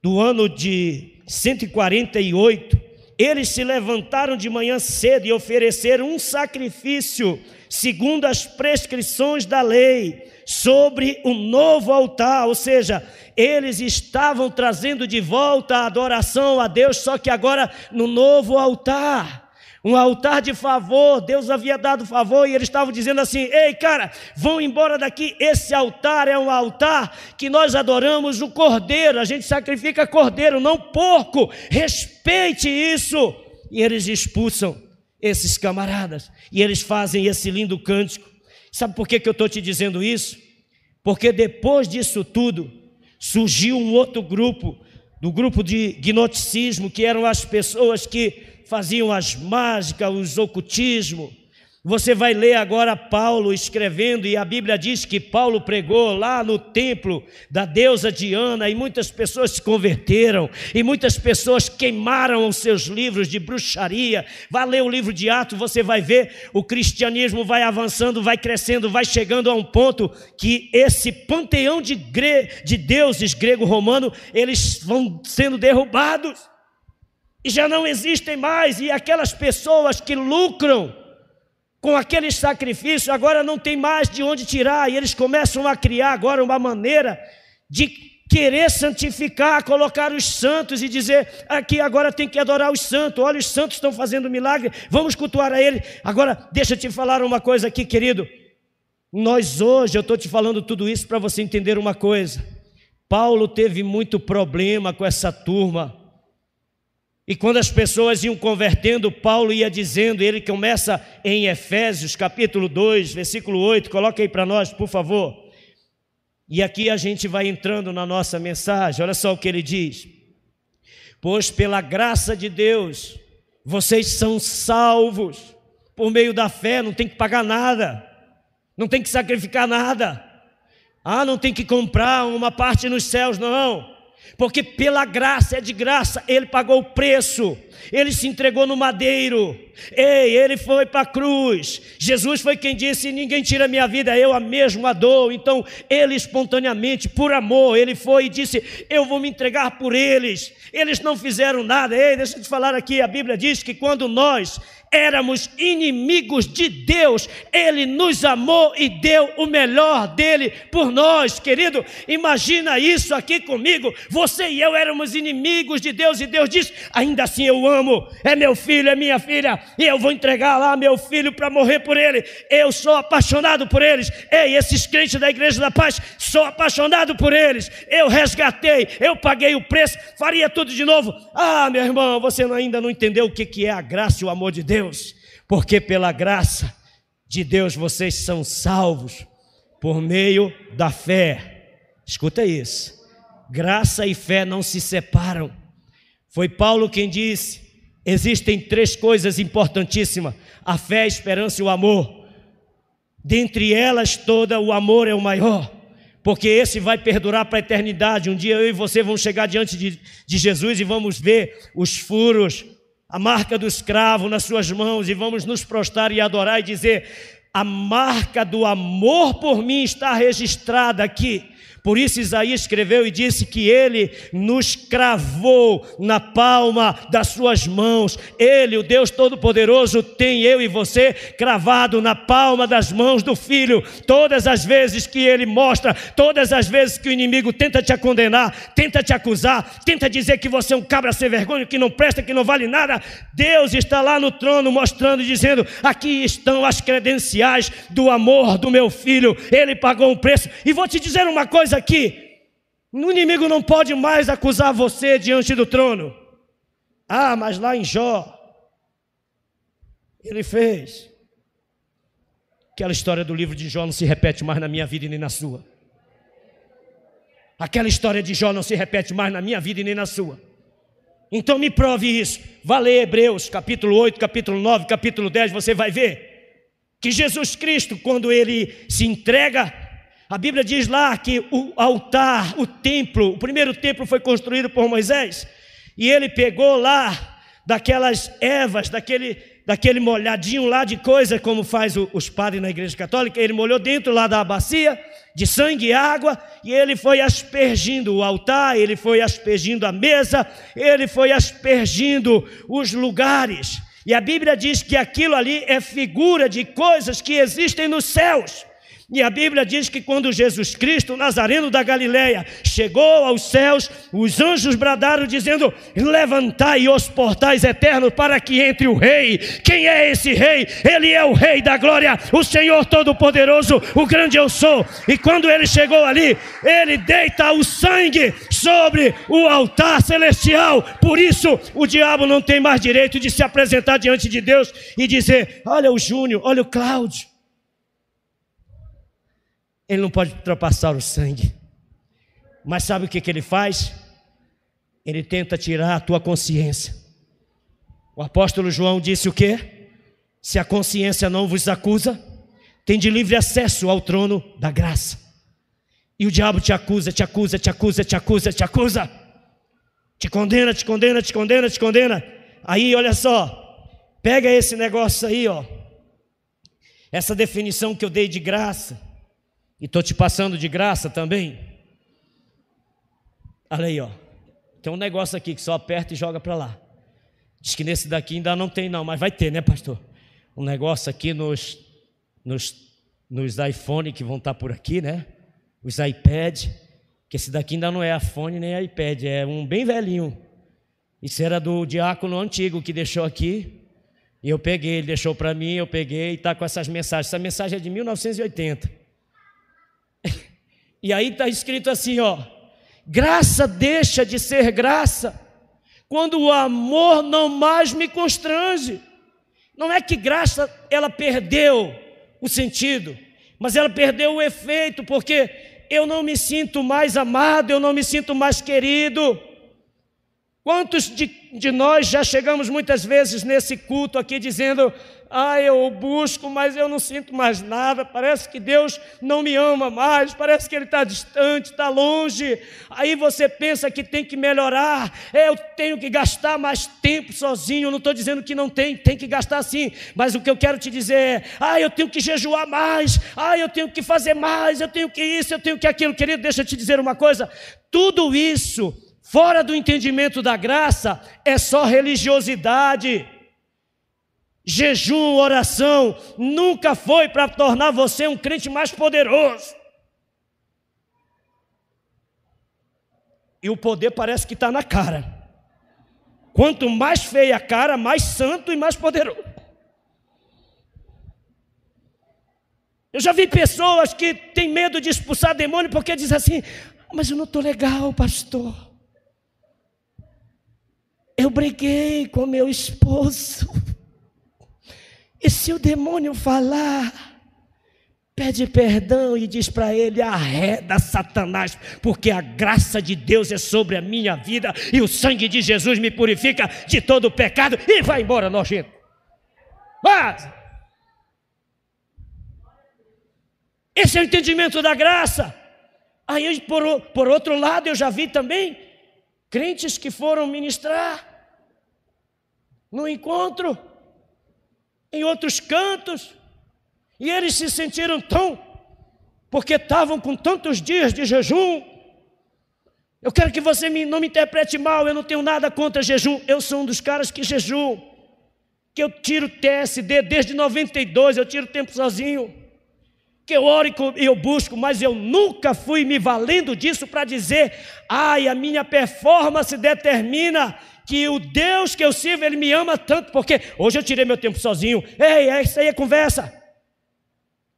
do ano de 148, eles se levantaram de manhã cedo e ofereceram um sacrifício segundo as prescrições da lei, sobre um novo altar, ou seja, eles estavam trazendo de volta a adoração a Deus, só que agora no novo altar um altar de favor, Deus havia dado favor e eles estavam dizendo assim: ei, cara, vão embora daqui. Esse altar é um altar que nós adoramos o cordeiro, a gente sacrifica cordeiro, não porco. Respeite isso. E eles expulsam esses camaradas e eles fazem esse lindo cântico. Sabe por que, que eu estou te dizendo isso? Porque depois disso tudo, surgiu um outro grupo, do grupo de gnosticismo, que eram as pessoas que faziam as mágicas, os ocultismo. Você vai ler agora Paulo escrevendo, e a Bíblia diz que Paulo pregou lá no templo da deusa Diana, e muitas pessoas se converteram, e muitas pessoas queimaram os seus livros de bruxaria. Vai ler o livro de Atos, você vai ver o cristianismo vai avançando, vai crescendo, vai chegando a um ponto que esse panteão de, gre... de deuses grego-romano, eles vão sendo derrubados e já não existem mais, e aquelas pessoas que lucram com aqueles sacrifícios agora não tem mais de onde tirar, e eles começam a criar agora uma maneira de querer santificar, colocar os santos e dizer aqui agora tem que adorar os santos. Olha, os santos estão fazendo milagre, vamos cultuar a ele. Agora, deixa eu te falar uma coisa aqui, querido. Nós hoje, eu estou te falando tudo isso para você entender uma coisa. Paulo teve muito problema com essa turma e quando as pessoas iam convertendo, Paulo ia dizendo, ele começa em Efésios capítulo 2, versículo 8, coloca aí para nós, por favor. E aqui a gente vai entrando na nossa mensagem, olha só o que ele diz: Pois pela graça de Deus, vocês são salvos. Por meio da fé, não tem que pagar nada, não tem que sacrificar nada, ah, não tem que comprar uma parte nos céus, não porque pela graça, é de graça, ele pagou o preço, ele se entregou no madeiro, ei, ele foi para a cruz. Jesus foi quem disse: Ninguém tira minha vida, eu a mesma dou. Então, ele espontaneamente, por amor, ele foi e disse: Eu vou me entregar por eles. Eles não fizeram nada. Ei, deixa eu te falar aqui: a Bíblia diz que quando nós éramos inimigos de Deus, Ele nos amou e deu o melhor dele por nós, querido. Imagina isso aqui comigo. Você e eu éramos inimigos de Deus e Deus diz: ainda assim eu amo, é meu filho, é minha filha, e eu vou entregar lá meu filho para morrer por ele. Eu sou apaixonado por eles. Ei, esses crentes da Igreja da Paz, sou apaixonado por eles. Eu resgatei, eu paguei o preço, faria tudo de novo. Ah, meu irmão, você ainda não entendeu o que é a graça e o amor de Deus. Deus, porque pela graça de Deus vocês são salvos por meio da fé. Escuta isso. Graça e fé não se separam. Foi Paulo quem disse: existem três coisas importantíssimas: a fé, a esperança e o amor. Dentre elas, toda o amor é o maior, porque esse vai perdurar para a eternidade. Um dia eu e você vamos chegar diante de, de Jesus e vamos ver os furos, a marca do escravo nas suas mãos e vamos nos prostrar e adorar e dizer: a marca do amor por mim está registrada aqui. Por isso Isaías escreveu e disse que ele nos cravou na palma das suas mãos. Ele, o Deus Todo-Poderoso, tem eu e você cravado na palma das mãos do Filho. Todas as vezes que ele mostra, todas as vezes que o inimigo tenta te condenar, tenta te acusar, tenta dizer que você é um cabra sem vergonha, que não presta, que não vale nada, Deus está lá no trono mostrando e dizendo: aqui estão as credenciais do amor do meu filho. Ele pagou um preço. E vou te dizer uma coisa aqui: o inimigo não pode mais acusar você diante do trono. Ah, mas lá em Jó, ele fez. Aquela história do livro de Jó não se repete mais na minha vida e nem na sua. Aquela história de Jó não se repete mais na minha vida e nem na sua. Então me prove isso. Vá ler Hebreus, capítulo 8, capítulo 9, capítulo 10, você vai ver que Jesus Cristo, quando ele se entrega a Bíblia diz lá que o altar, o templo, o primeiro templo foi construído por Moisés, e ele pegou lá daquelas ervas, daquele, daquele molhadinho lá de coisa, como faz o, os padres na igreja católica, ele molhou dentro lá da bacia de sangue e água, e ele foi aspergindo o altar, ele foi aspergindo a mesa, ele foi aspergindo os lugares. E a Bíblia diz que aquilo ali é figura de coisas que existem nos céus. E a Bíblia diz que quando Jesus Cristo, Nazareno da Galileia, chegou aos céus, os anjos bradaram dizendo: Levantai os portais eternos para que entre o Rei. Quem é esse Rei? Ele é o Rei da glória, o Senhor Todo-Poderoso, o grande eu sou. E quando ele chegou ali, ele deita o sangue sobre o altar celestial. Por isso, o diabo não tem mais direito de se apresentar diante de Deus e dizer: Olha o Júnior, olha o Cláudio. Ele não pode ultrapassar o sangue. Mas sabe o que, que ele faz? Ele tenta tirar a tua consciência. O apóstolo João disse o quê? Se a consciência não vos acusa, tem de livre acesso ao trono da graça. E o diabo te acusa, te acusa, te acusa, te acusa, te acusa. Te condena, te condena, te condena, te condena. Aí, olha só, pega esse negócio aí, ó. Essa definição que eu dei de graça. E estou te passando de graça também. Olha aí, ó. Tem um negócio aqui que só aperta e joga para lá. Diz que nesse daqui ainda não tem, não, mas vai ter, né, pastor? Um negócio aqui nos, nos, nos iPhone que vão estar tá por aqui, né? Os iPad. Que esse daqui ainda não é iPhone nem iPad, é um bem velhinho. Isso era do diácono antigo que deixou aqui. E eu peguei, ele deixou para mim, eu peguei e está com essas mensagens. Essa mensagem é de 1980. E aí está escrito assim: ó, graça deixa de ser graça quando o amor não mais me constrange. Não é que graça ela perdeu o sentido, mas ela perdeu o efeito, porque eu não me sinto mais amado, eu não me sinto mais querido. Quantos de, de nós já chegamos muitas vezes nesse culto aqui dizendo: ah, eu busco, mas eu não sinto mais nada. Parece que Deus não me ama mais, parece que Ele está distante, está longe. Aí você pensa que tem que melhorar, é, eu tenho que gastar mais tempo sozinho. Eu não estou dizendo que não tem, tem que gastar sim, mas o que eu quero te dizer é: ah, eu tenho que jejuar mais, ah, eu tenho que fazer mais, eu tenho que isso, eu tenho que aquilo. Querido, deixa eu te dizer uma coisa: tudo isso, fora do entendimento da graça, é só religiosidade. Jejum, oração, nunca foi para tornar você um crente mais poderoso. E o poder parece que está na cara. Quanto mais feia a cara, mais santo e mais poderoso. Eu já vi pessoas que têm medo de expulsar demônio porque dizem assim: Mas eu não estou legal, pastor. Eu briguei com meu esposo. E se o demônio falar, pede perdão e diz para ele: arreda Satanás, porque a graça de Deus é sobre a minha vida e o sangue de Jesus me purifica de todo o pecado e vai embora, nojento. Mas, esse é o entendimento da graça. Aí, por, por outro lado, eu já vi também crentes que foram ministrar no encontro em outros cantos, e eles se sentiram tão, porque estavam com tantos dias de jejum. Eu quero que você me, não me interprete mal, eu não tenho nada contra jejum, eu sou um dos caras que jejum, que eu tiro TSD desde 92, eu tiro tempo sozinho, que eu oro e eu busco, mas eu nunca fui me valendo disso para dizer, ai, a minha performance determina que o Deus que eu sirvo, Ele me ama tanto, porque hoje eu tirei meu tempo sozinho. Ei, é isso aí é conversa.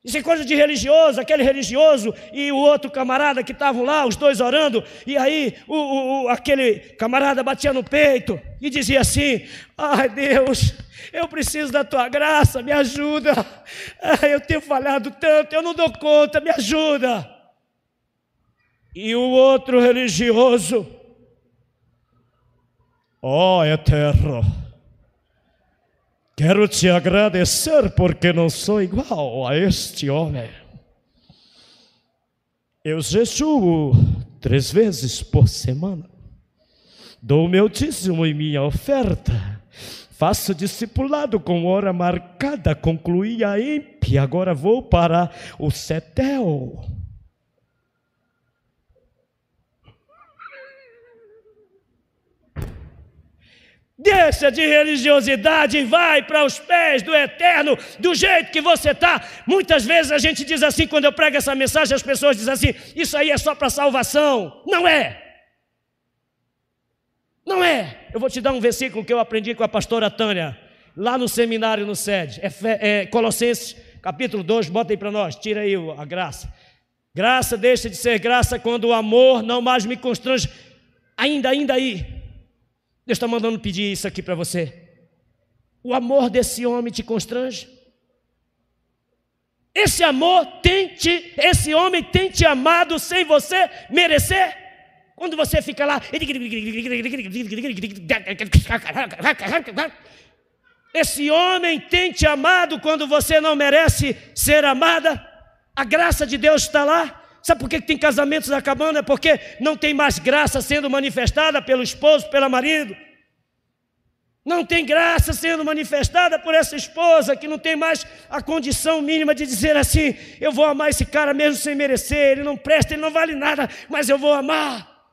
Isso é coisa de religioso, aquele religioso e o outro camarada que estavam lá, os dois orando, e aí o, o, aquele camarada batia no peito e dizia assim: Ai Deus, eu preciso da tua graça, me ajuda. Ai, eu tenho falhado tanto, eu não dou conta, me ajuda. E o outro religioso Ó oh, Eterno, quero te agradecer porque não sou igual a este homem. Eu jejuo três vezes por semana, dou meu dízimo e minha oferta, faço discipulado com hora marcada, concluí a ímpia, agora vou para o setel. Deixa de religiosidade e vai para os pés do eterno, do jeito que você está. Muitas vezes a gente diz assim, quando eu prego essa mensagem, as pessoas dizem assim: Isso aí é só para salvação. Não é. Não é. Eu vou te dar um versículo que eu aprendi com a pastora Tânia, lá no seminário no SED. É, é Colossenses, capítulo 2, bota aí para nós, tira aí a graça. Graça deixa de ser graça quando o amor não mais me constrange. Ainda, ainda aí. Deus está mandando pedir isso aqui para você. O amor desse homem te constrange? Esse amor tem te, esse homem tem te amado sem você merecer? Quando você fica lá, esse homem tem te amado quando você não merece ser amada? A graça de Deus está lá? Sabe por que tem casamentos acabando? É porque não tem mais graça sendo manifestada pelo esposo, pelo marido. Não tem graça sendo manifestada por essa esposa que não tem mais a condição mínima de dizer assim: eu vou amar esse cara mesmo sem merecer, ele não presta, ele não vale nada, mas eu vou amar.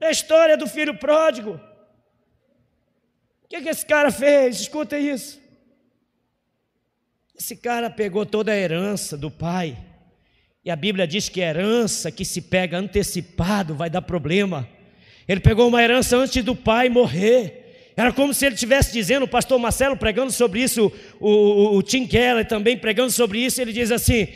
É a história do filho pródigo. O que, que esse cara fez? Escuta isso. Esse cara pegou toda a herança do pai e a Bíblia diz que herança que se pega antecipado vai dar problema. Ele pegou uma herança antes do pai morrer. Era como se ele estivesse dizendo, o pastor Marcelo pregando sobre isso, o, o, o Tim Keller também pregando sobre isso, ele diz assim: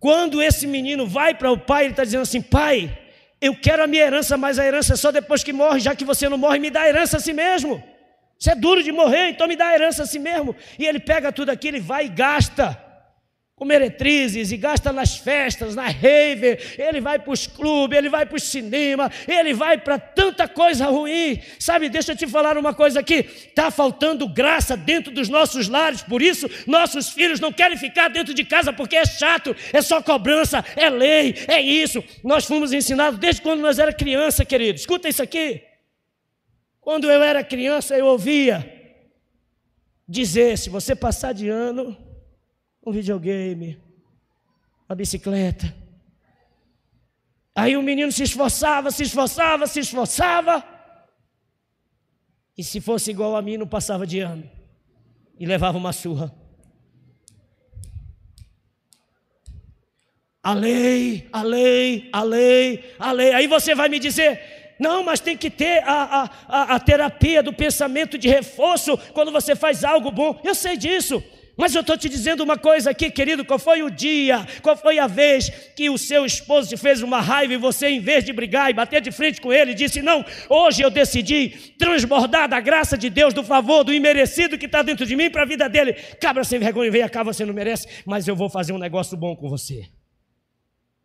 quando esse menino vai para o pai, ele está dizendo assim: pai, eu quero a minha herança, mas a herança é só depois que morre, já que você não morre, me dá a herança a si mesmo. Você é duro de morrer, então me dá a herança a si mesmo. E ele pega tudo aquilo e vai e gasta com meretrizes e gasta nas festas, na rave, ele vai para os clubes, ele vai para o cinema, ele vai para tanta coisa ruim. Sabe, deixa eu te falar uma coisa aqui: está faltando graça dentro dos nossos lares, por isso nossos filhos não querem ficar dentro de casa porque é chato, é só cobrança, é lei, é isso. Nós fomos ensinados desde quando nós era criança, querido. Escuta isso aqui. Quando eu era criança, eu ouvia dizer: se você passar de ano, um videogame, uma bicicleta. Aí o menino se esforçava, se esforçava, se esforçava. E se fosse igual a mim, não passava de ano. E levava uma surra. A lei, a lei, a lei, a lei. Aí você vai me dizer: não, mas tem que ter a, a, a, a terapia do pensamento de reforço quando você faz algo bom. Eu sei disso. Mas eu estou te dizendo uma coisa aqui, querido: qual foi o dia, qual foi a vez que o seu esposo te fez uma raiva e você, em vez de brigar e bater de frente com ele, disse: Não, hoje eu decidi transbordar da graça de Deus, do favor, do imerecido que está dentro de mim para a vida dele. Cabra sem vergonha, vem cá, você não merece, mas eu vou fazer um negócio bom com você.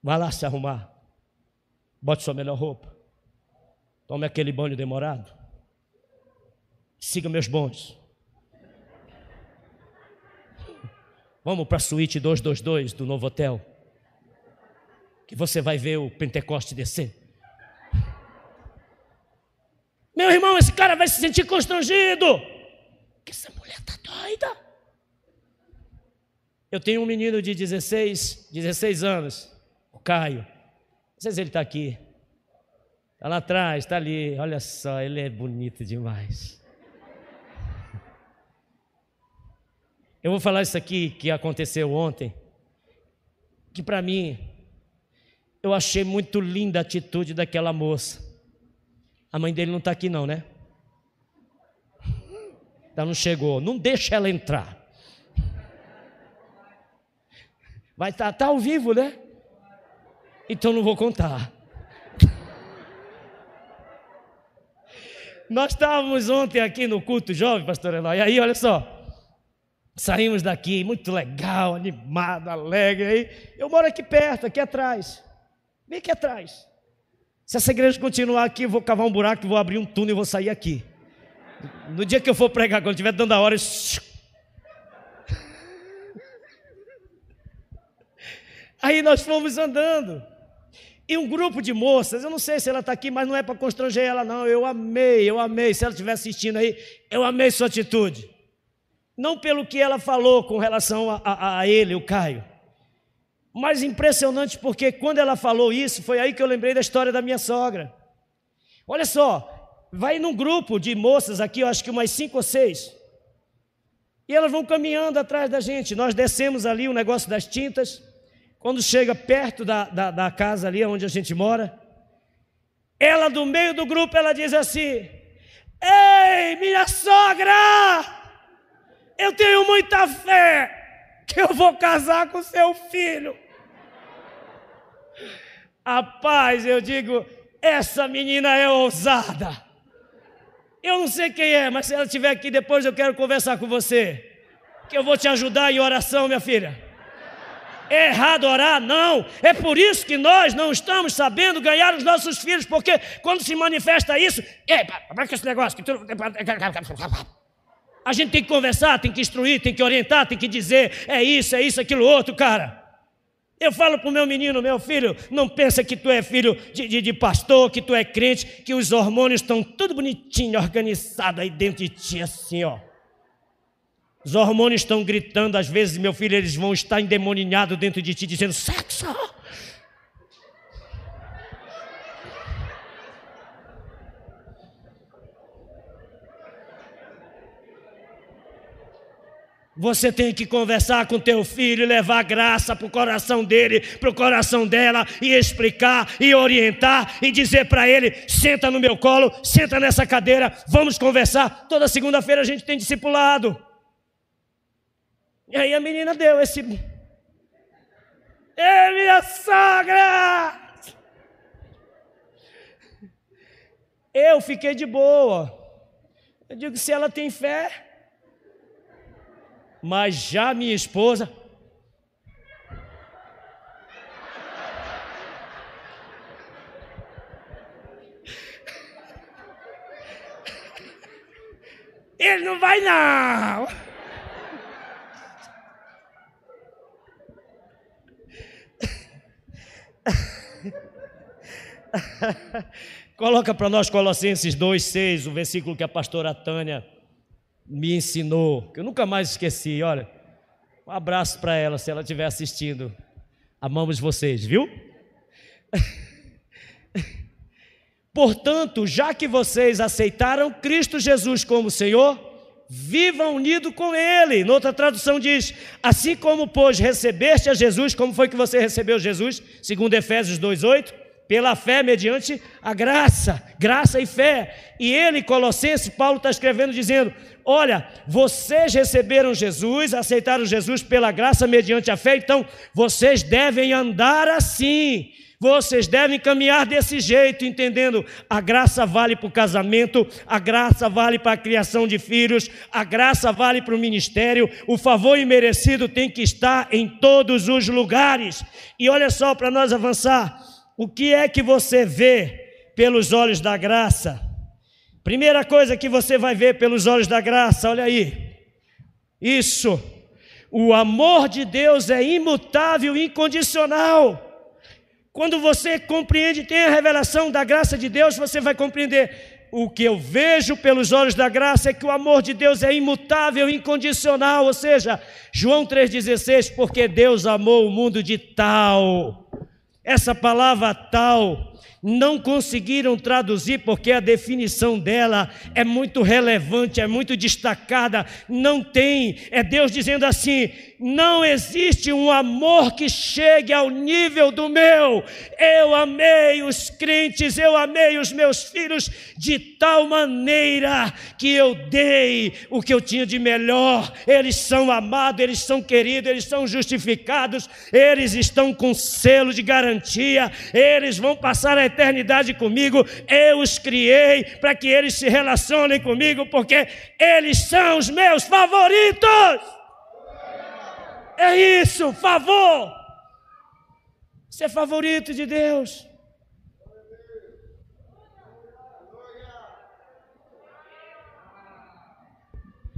Vá lá se arrumar, bote sua melhor roupa, tome aquele banho demorado, siga meus bons Vamos para a suíte 222 do novo hotel. Que você vai ver o Pentecoste descer. Meu irmão, esse cara vai se sentir constrangido. Que essa mulher está doida. Eu tenho um menino de 16, 16 anos, o Caio. Não sei se ele está aqui. Está lá atrás, está ali. Olha só, ele é bonito demais. Eu vou falar isso aqui que aconteceu ontem, que para mim eu achei muito linda a atitude daquela moça. A mãe dele não está aqui não, né? Ela não chegou. Não deixa ela entrar. Vai estar tá, tá ao vivo, né? Então não vou contar. Nós estávamos ontem aqui no culto jovem, pastor Eloy, e aí olha só, Saímos daqui, muito legal, animado, alegre. Aí, eu moro aqui perto, aqui atrás. Bem aqui atrás. Se essa igreja continuar aqui, eu vou cavar um buraco, vou abrir um túnel e vou sair aqui. No dia que eu for pregar, quando estiver dando a hora, eu... (laughs) Aí nós fomos andando. E um grupo de moças, eu não sei se ela está aqui, mas não é para constranger ela, não. Eu amei, eu amei. Se ela estiver assistindo aí, eu amei sua atitude. Não pelo que ela falou com relação a, a, a ele, o Caio. Mas impressionante porque quando ela falou isso, foi aí que eu lembrei da história da minha sogra. Olha só, vai num grupo de moças aqui, eu acho que umas cinco ou seis. E elas vão caminhando atrás da gente. Nós descemos ali o negócio das tintas. Quando chega perto da, da, da casa ali onde a gente mora, ela do meio do grupo, ela diz assim: Ei, minha sogra! Eu tenho muita fé que eu vou casar com seu filho. Rapaz, eu digo, essa menina é ousada. Eu não sei quem é, mas se ela estiver aqui depois eu quero conversar com você. Que eu vou te ajudar em oração, minha filha. É errado orar? Não. É por isso que nós não estamos sabendo ganhar os nossos filhos, porque quando se manifesta isso, é, para que esse negócio que tu... A gente tem que conversar, tem que instruir, tem que orientar, tem que dizer, é isso, é isso, aquilo outro, cara. Eu falo para o meu menino, meu filho, não pensa que tu é filho de, de, de, pastor, que tu é crente, que os hormônios estão tudo bonitinho, organizado aí dentro de ti, assim, ó. Os hormônios estão gritando, às vezes, meu filho, eles vão estar endemoninhados dentro de ti, dizendo sexo. Você tem que conversar com teu filho, levar graça para o coração dele, para o coração dela, e explicar, e orientar, e dizer para ele: senta no meu colo, senta nessa cadeira, vamos conversar. Toda segunda-feira a gente tem discipulado. E aí a menina deu esse. Ei, minha sogra! Eu fiquei de boa. Eu digo: se ela tem fé, mas já minha esposa. Ele não vai não. Coloca para nós Colossenses 2,6, o versículo que a pastora Tânia me ensinou, que eu nunca mais esqueci. Olha, um abraço para ela se ela estiver assistindo. Amamos vocês, viu? (laughs) Portanto, já que vocês aceitaram Cristo Jesus como Senhor, vivam unido com Ele. Noutra tradução diz: assim como, pois, recebeste a Jesus, como foi que você recebeu Jesus? Segundo Efésios 2,8 pela fé mediante a graça, graça e fé. E ele, Colossenses, Paulo está escrevendo dizendo: Olha, vocês receberam Jesus, aceitaram Jesus pela graça mediante a fé, então vocês devem andar assim. Vocês devem caminhar desse jeito, entendendo? A graça vale para o casamento, a graça vale para a criação de filhos, a graça vale para o ministério, o favor imerecido tem que estar em todos os lugares. E olha só, para nós avançar, o que é que você vê pelos olhos da graça? Primeira coisa que você vai ver pelos olhos da graça, olha aí. Isso. O amor de Deus é imutável incondicional. Quando você compreende, tem a revelação da graça de Deus, você vai compreender. O que eu vejo pelos olhos da graça é que o amor de Deus é imutável incondicional, ou seja, João 3,16, porque Deus amou o mundo de tal essa palavra tal não conseguiram traduzir porque a definição dela é muito relevante, é muito destacada. Não tem, é Deus dizendo assim: não existe um amor que chegue ao nível do meu. Eu amei os crentes, eu amei os meus filhos de tal maneira que eu dei o que eu tinha de melhor. Eles são amados, eles são queridos, eles são justificados, eles estão com selo de garantia, eles vão passar a eternidade comigo. Eu os criei para que eles se relacionem comigo, porque eles são os meus favoritos. É isso, favor. Você é favorito de Deus.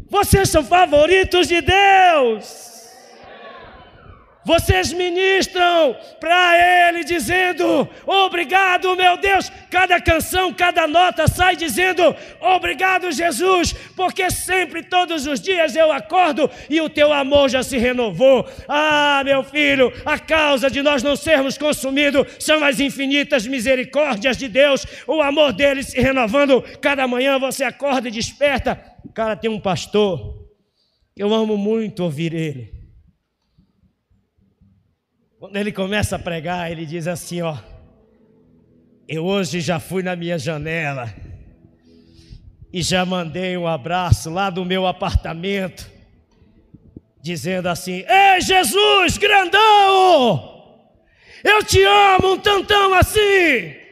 Vocês são favoritos de Deus. Vocês ministram para Ele dizendo: Obrigado, meu Deus. Cada canção, cada nota sai dizendo: Obrigado, Jesus, porque sempre, todos os dias eu acordo e o teu amor já se renovou. Ah, meu filho, a causa de nós não sermos consumidos são as infinitas misericórdias de Deus, o amor dele se renovando. Cada manhã você acorda e desperta. Cara, tem um pastor, eu amo muito ouvir ele. Quando ele começa a pregar, ele diz assim: Ó, eu hoje já fui na minha janela e já mandei um abraço lá do meu apartamento, dizendo assim: Ei, Jesus, grandão, eu te amo um tantão assim.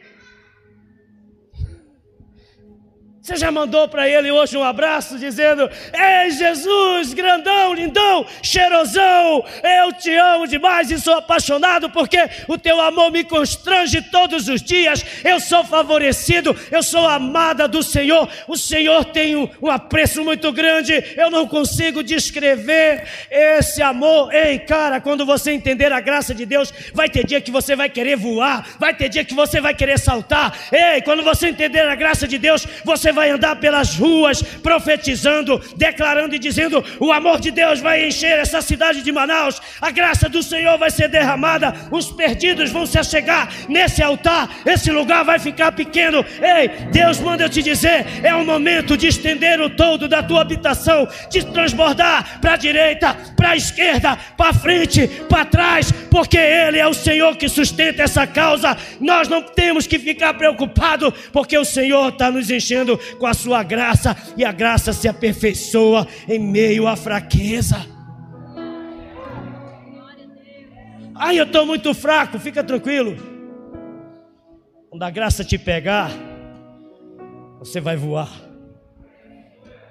Você já mandou para ele hoje um abraço dizendo: Ei Jesus, grandão, lindão, cheirosão, eu te amo demais e sou apaixonado porque o teu amor me constrange todos os dias. Eu sou favorecido, eu sou amada do Senhor. O Senhor tem um, apreço muito grande. Eu não consigo descrever esse amor. Ei, cara, quando você entender a graça de Deus, vai ter dia que você vai querer voar, vai ter dia que você vai querer saltar. Ei, quando você entender a graça de Deus, você vai andar pelas ruas profetizando, declarando e dizendo: o amor de Deus vai encher essa cidade de Manaus, a graça do Senhor vai ser derramada, os perdidos vão se achegar nesse altar, esse lugar vai ficar pequeno. Ei, Deus manda eu te dizer: é o momento de estender o todo da tua habitação, de transbordar para a direita, para a esquerda, para frente, para trás, porque Ele é o Senhor que sustenta essa causa. Nós não temos que ficar preocupados, porque o Senhor está nos enchendo com a sua graça, e a graça se aperfeiçoa em meio à fraqueza. Ai, eu estou muito fraco, fica tranquilo. Quando a graça te pegar, você vai voar.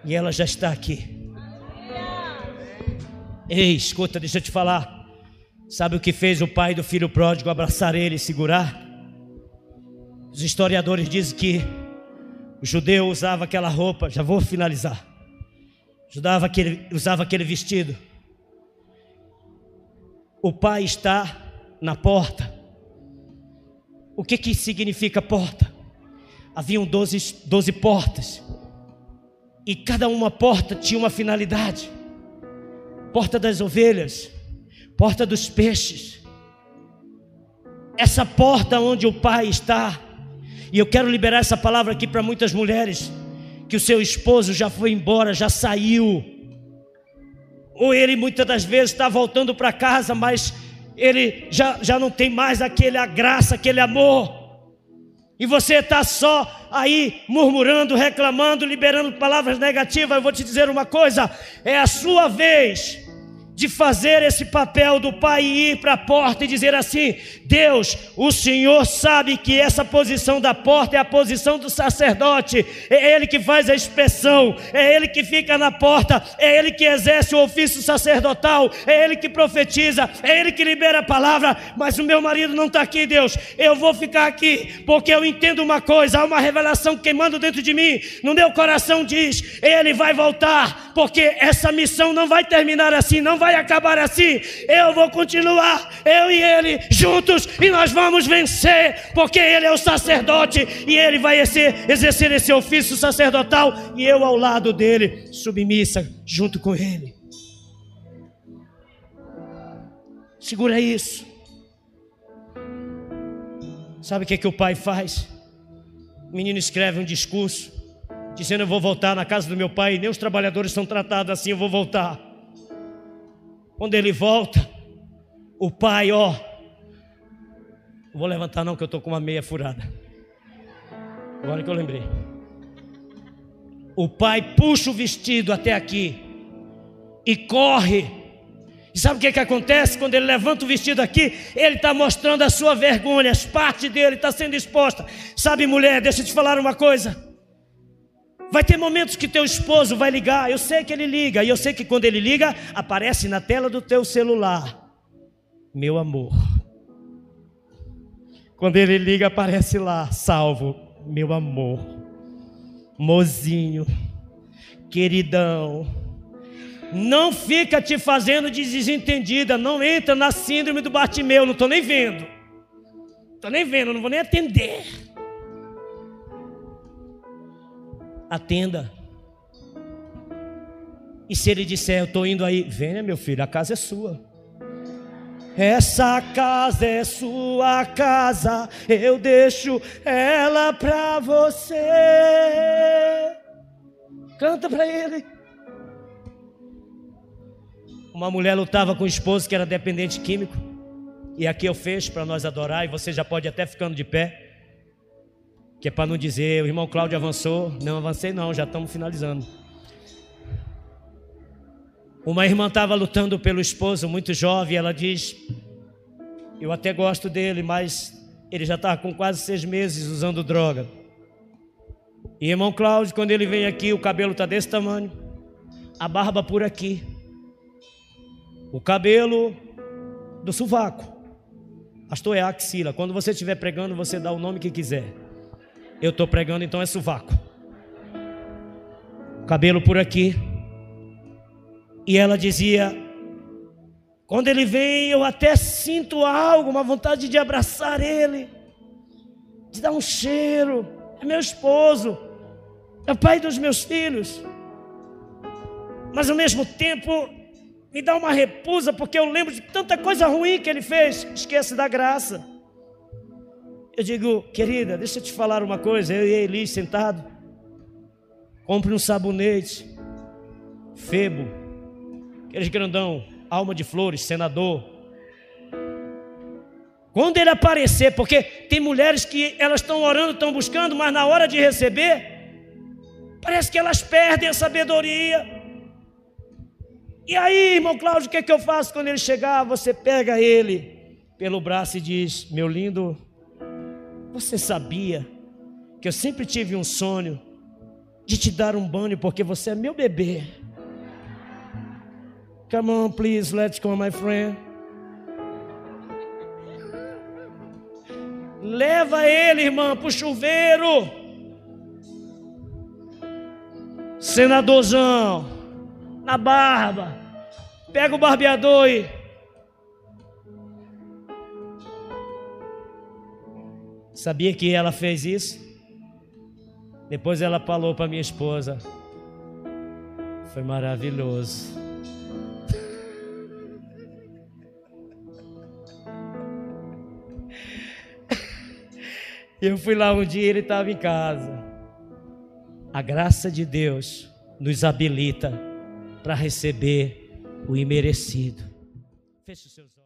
E ela já está aqui. Ei, escuta, deixa eu te falar. Sabe o que fez o pai do filho pródigo abraçar ele e segurar? Os historiadores dizem que o judeu usava aquela roupa, já vou finalizar. Usava aquele, usava aquele vestido. O pai está na porta. O que, que significa porta? Haviam doze, doze portas. E cada uma porta tinha uma finalidade: porta das ovelhas, porta dos peixes. Essa porta onde o pai está e eu quero liberar essa palavra aqui para muitas mulheres que o seu esposo já foi embora, já saiu. Ou ele muitas das vezes está voltando para casa, mas ele já, já não tem mais aquele graça, aquele amor. E você está só aí murmurando, reclamando, liberando palavras negativas. Eu vou te dizer uma coisa: é a sua vez de fazer esse papel do pai e ir para a porta e dizer assim: Deus, o Senhor sabe que essa posição da porta é a posição do sacerdote, é ele que faz a inspeção, é ele que fica na porta, é ele que exerce o ofício sacerdotal, é ele que profetiza, é ele que libera a palavra. Mas o meu marido não está aqui, Deus, eu vou ficar aqui, porque eu entendo uma coisa: há uma revelação queimando dentro de mim, no meu coração diz: Ele vai voltar, porque essa missão não vai terminar assim, não vai acabar assim. Eu vou continuar, eu e ele juntos, e nós vamos vencer, porque ele é o sacerdote e ele vai exercer, exercer esse ofício sacerdotal, e eu ao lado dele, submissa, junto com ele. Segura isso. Sabe o que, é que o pai faz? O menino escreve um discurso, dizendo: Eu vou voltar na casa do meu pai, nem os trabalhadores são tratados assim, eu vou voltar. Quando ele volta, o pai, ó, não vou levantar não que eu estou com uma meia furada. Agora que eu lembrei. O pai puxa o vestido até aqui e corre. E sabe o que, que acontece? Quando ele levanta o vestido aqui, ele está mostrando a sua vergonha, as partes dele está sendo exposta. Sabe, mulher, deixa eu te falar uma coisa. Vai ter momentos que teu esposo vai ligar, eu sei que ele liga, e eu sei que quando ele liga, aparece na tela do teu celular, meu amor. Quando ele liga, aparece lá, salvo, meu amor, mozinho, queridão. Não fica te fazendo de desentendida, não entra na síndrome do Bartimeu, não estou nem vendo. Estou nem vendo, não vou nem atender. Atenda. E se ele disser, eu estou indo aí, venha meu filho, a casa é sua. Essa casa é sua casa, eu deixo ela para você. Canta para ele. Uma mulher lutava com o esposo que era dependente químico. E aqui eu fecho para nós adorar, e você já pode até ficando de pé. Que é para não dizer, o irmão Cláudio avançou. Não avancei, não, já estamos finalizando. Uma irmã estava lutando pelo esposo, muito jovem, ela diz: Eu até gosto dele, mas ele já estava com quase seis meses usando droga. E irmão Cláudio, quando ele vem aqui, o cabelo está desse tamanho, a barba por aqui, o cabelo do sovaco. Pastor, é a axila. Quando você estiver pregando, você dá o nome que quiser. Eu estou pregando, então é sovaco. Cabelo por aqui e ela dizia: quando ele vem, eu até sinto algo, uma vontade de abraçar ele, de dar um cheiro. É meu esposo, é o pai dos meus filhos. Mas ao mesmo tempo, me dá uma repusa, porque eu lembro de tanta coisa ruim que ele fez. Esquece da graça. Eu digo, querida, deixa eu te falar uma coisa. Eu e Eli sentado, compre um sabonete, febo aqueles grandão, alma de flores, senador. Quando ele aparecer, porque tem mulheres que elas estão orando, estão buscando, mas na hora de receber, parece que elas perdem a sabedoria. E aí, irmão Cláudio, o que, é que eu faço quando ele chegar? Você pega ele pelo braço e diz: Meu lindo, você sabia que eu sempre tive um sonho de te dar um banho porque você é meu bebê. Come on, please, let's go, my friend. Leva ele, irmã, para o chuveiro. Senadorzão, na barba. Pega o barbeador e. Sabia que ela fez isso? Depois ela falou para minha esposa. Foi maravilhoso. Eu fui lá um dia ele estava em casa. A graça de Deus nos habilita para receber o imerecido. Feche os seus olhos.